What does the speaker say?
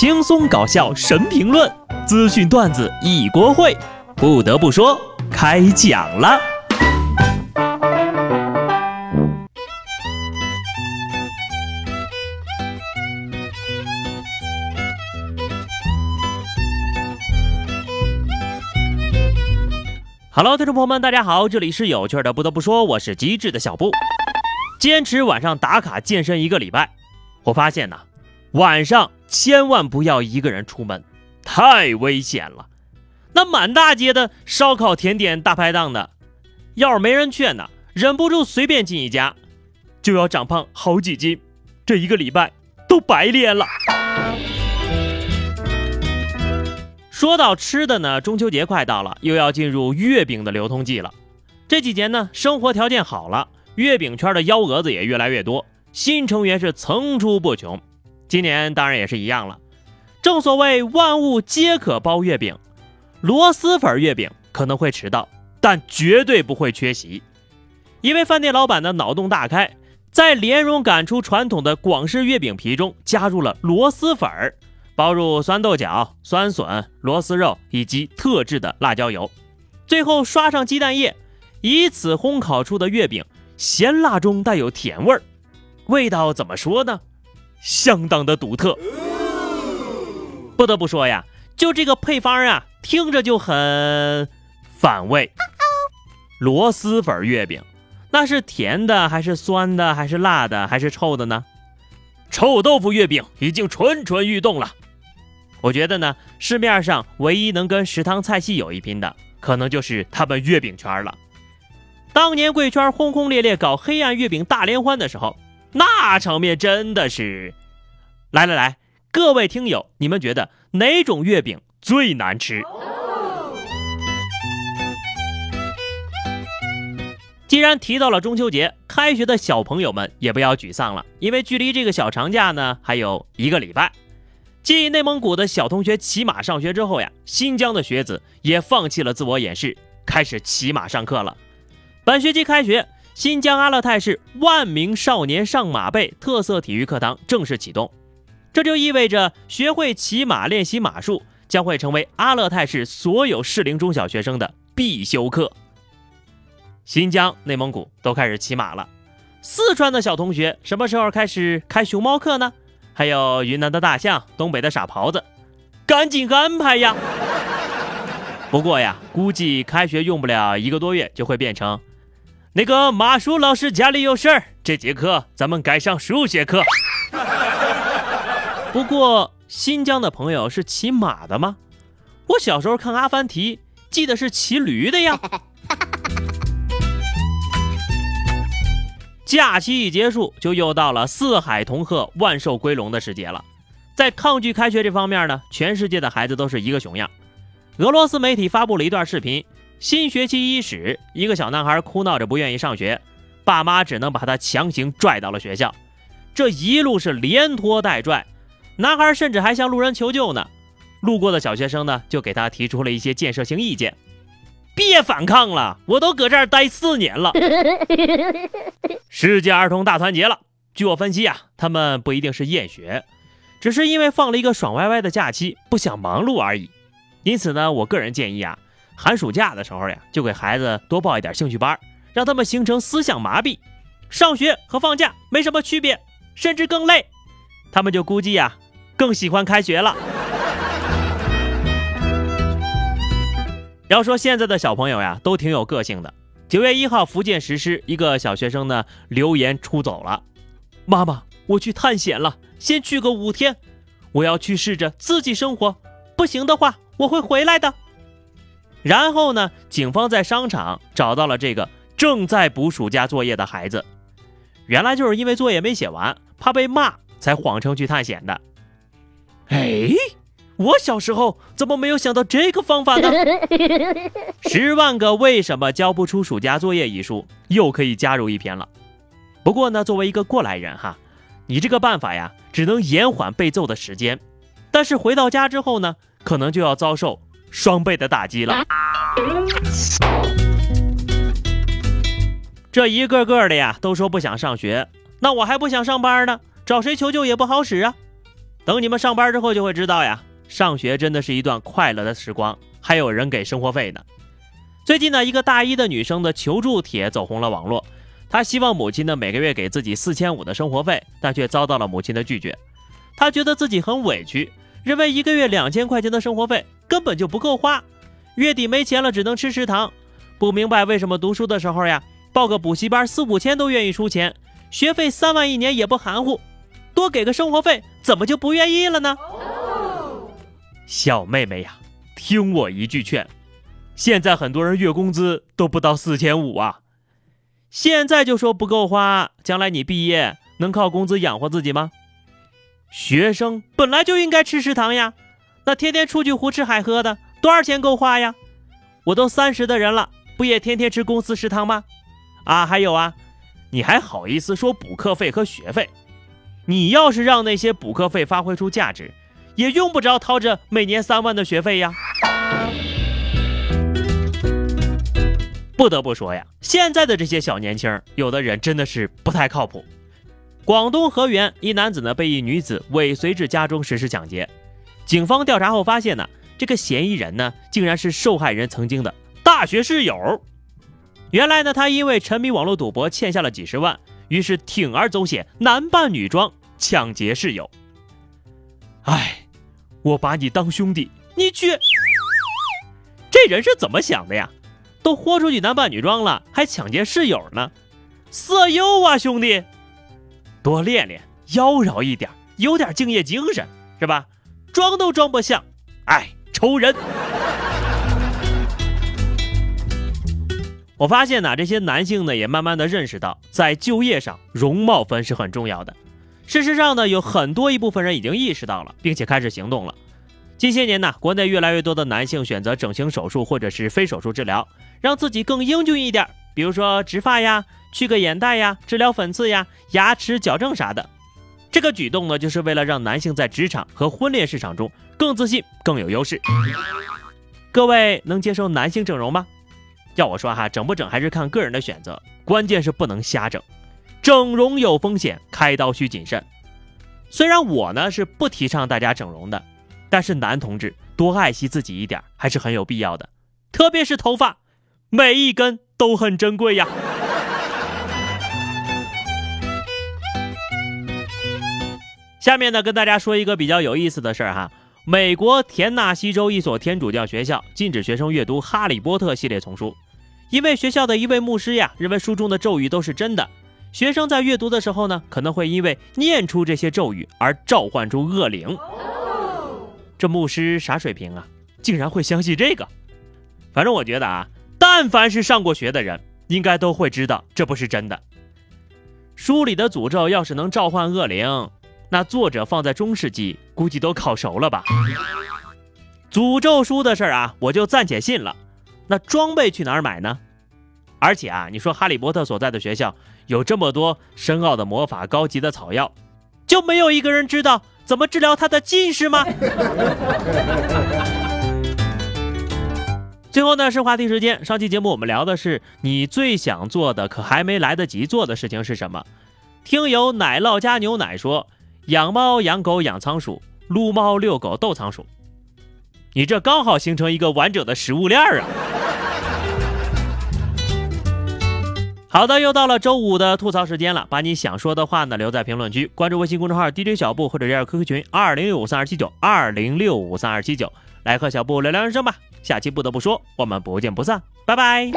轻松搞笑神评论，资讯段子一锅烩。不得不说，开讲了。Hello，听众朋友们，大家好，这里是有趣的。不得不说，我是机智的小布，坚持晚上打卡健身一个礼拜，我发现呢，晚上千万不要一个人出门，太危险了。那满大街的烧烤、甜点、大排档的，要是没人劝呢，忍不住随便进一家，就要长胖好几斤，这一个礼拜都白练了。说到吃的呢，中秋节快到了，又要进入月饼的流通季了。这几年呢，生活条件好了，月饼圈的幺蛾子也越来越多，新成员是层出不穷。今年当然也是一样了。正所谓万物皆可包月饼，螺蛳粉月饼可能会迟到，但绝对不会缺席。一位饭店老板的脑洞大开，在莲蓉赶出传统的广式月饼皮中加入了螺蛳粉儿。包入酸豆角、酸笋、螺蛳肉以及特制的辣椒油，最后刷上鸡蛋液，以此烘烤出的月饼，咸辣中带有甜味儿，味道怎么说呢？相当的独特。不得不说呀，就这个配方啊，听着就很反胃。螺蛳粉月饼，那是甜的还是酸的还是辣的还是臭的呢？臭豆腐月饼已经蠢蠢欲动了。我觉得呢，市面上唯一能跟食堂菜系有一拼的，可能就是他们月饼圈了。当年贵圈轰轰烈烈搞黑暗月饼大联欢的时候，那场面真的是……来来来，各位听友，你们觉得哪种月饼最难吃？既然提到了中秋节，开学的小朋友们也不要沮丧了，因为距离这个小长假呢还有一个礼拜。继内蒙古的小同学骑马上学之后呀，新疆的学子也放弃了自我掩饰，开始骑马上课了。本学期开学，新疆阿勒泰市万名少年上马背特色体育课堂正式启动，这就意味着学会骑马、练习马术将会成为阿勒泰市所有适龄中小学生的必修课。新疆、内蒙古都开始骑马了，四川的小同学什么时候开始开熊猫课呢？还有云南的大象，东北的傻狍子，赶紧安排呀！不过呀，估计开学用不了一个多月就会变成，那个马叔老师家里有事儿，这节课咱们改上数学课。不过新疆的朋友是骑马的吗？我小时候看阿凡提，记得是骑驴的呀。假期一结束，就又到了四海同贺、万寿归龙的时节了。在抗拒开学这方面呢，全世界的孩子都是一个熊样。俄罗斯媒体发布了一段视频，新学期伊始，一个小男孩哭闹着不愿意上学，爸妈只能把他强行拽到了学校。这一路是连拖带拽，男孩甚至还向路人求救呢。路过的小学生呢，就给他提出了一些建设性意见。别反抗了，我都搁这儿待四年了。世界儿童大团结了。据我分析啊，他们不一定是厌学，只是因为放了一个爽歪歪的假期，不想忙碌而已。因此呢，我个人建议啊，寒暑假的时候呀，就给孩子多报一点兴趣班，让他们形成思想麻痹，上学和放假没什么区别，甚至更累，他们就估计呀，更喜欢开学了。要说现在的小朋友呀，都挺有个性的。九月一号，福建石狮一个小学生呢留言出走了。妈妈，我去探险了，先去个五天，我要去试着自己生活，不行的话我会回来的。然后呢，警方在商场找到了这个正在补暑假作业的孩子，原来就是因为作业没写完，怕被骂，才谎称去探险的。哎。我小时候怎么没有想到这个方法呢？十万个为什么交不出暑假作业一书又可以加入一篇了。不过呢，作为一个过来人哈，你这个办法呀，只能延缓被揍的时间，但是回到家之后呢，可能就要遭受双倍的打击了。这一个个的呀，都说不想上学，那我还不想上班呢，找谁求救也不好使啊。等你们上班之后就会知道呀，上学真的是一段快乐的时光，还有人给生活费呢。最近呢，一个大一的女生的求助帖走红了网络，她希望母亲呢每个月给自己四千五的生活费，但却遭到了母亲的拒绝。她觉得自己很委屈，认为一个月两千块钱的生活费根本就不够花，月底没钱了只能吃食堂。不明白为什么读书的时候呀，报个补习班四五千都愿意出钱，学费三万一年也不含糊，多给个生活费怎么就不愿意了呢？小妹妹呀，听我一句劝，现在很多人月工资都不到四千五啊，现在就说不够花，将来你毕业能靠工资养活自己吗？学生本来就应该吃食堂呀，那天天出去胡吃海喝的，多少钱够花呀？我都三十的人了。不也天天吃公司食堂吗？啊，还有啊，你还好意思说补课费和学费？你要是让那些补课费发挥出价值，也用不着掏着每年三万的学费呀。不得不说呀，现在的这些小年轻，有的人真的是不太靠谱。广东河源一男子呢，被一女子尾随至家中实施抢劫，警方调查后发现呢，这个嫌疑人呢，竟然是受害人曾经的。大学室友，原来呢，他因为沉迷网络赌博欠下了几十万，于是铤而走险，男扮女装抢劫室友。哎，我把你当兄弟，你去，这人是怎么想的呀？都豁出去男扮女装了，还抢劫室友呢？色诱啊，兄弟！多练练，妖娆一点，有点敬业精神，是吧？装都装不像，哎，愁人！我发现呢，这些男性呢也慢慢的认识到，在就业上容貌分是很重要的。事实上呢，有很多一部分人已经意识到了，并且开始行动了。近些年呢，国内越来越多的男性选择整形手术或者是非手术治疗，让自己更英俊一点，比如说植发呀、去个眼袋呀、治疗粉刺呀、牙齿矫正啥的。这个举动呢，就是为了让男性在职场和婚恋市场中更自信、更有优势。各位能接受男性整容吗？要我说哈，整不整还是看个人的选择，关键是不能瞎整。整容有风险，开刀需谨慎。虽然我呢是不提倡大家整容的，但是男同志多爱惜自己一点还是很有必要的，特别是头发，每一根都很珍贵呀。下面呢，跟大家说一个比较有意思的事儿哈，美国田纳西州一所天主教学校禁止学生阅读《哈利波特》系列丛书。因为学校的一位牧师呀，认为书中的咒语都是真的，学生在阅读的时候呢，可能会因为念出这些咒语而召唤出恶灵。这牧师啥水平啊？竟然会相信这个？反正我觉得啊，但凡是上过学的人，应该都会知道这不是真的。书里的诅咒要是能召唤恶灵，那作者放在中世纪估计都烤熟了吧？诅咒书的事儿啊，我就暂且信了。那装备去哪儿买呢？而且啊，你说哈利波特所在的学校有这么多深奥的魔法、高级的草药，就没有一个人知道怎么治疗他的近视吗？最后呢是话题时间。上期节目我们聊的是你最想做的可还没来得及做的事情是什么？听友奶酪加牛奶说：养猫、养狗、养仓鼠，撸猫、遛狗、逗仓鼠。你这刚好形成一个完整的食物链啊！好的，又到了周五的吐槽时间了，把你想说的话呢留在评论区，关注微信公众号 DJ 小布或者加入 QQ 群二零六五三二七九二零六五三二七九，来和小布聊聊人生吧。下期不得不说，我们不见不散，拜拜。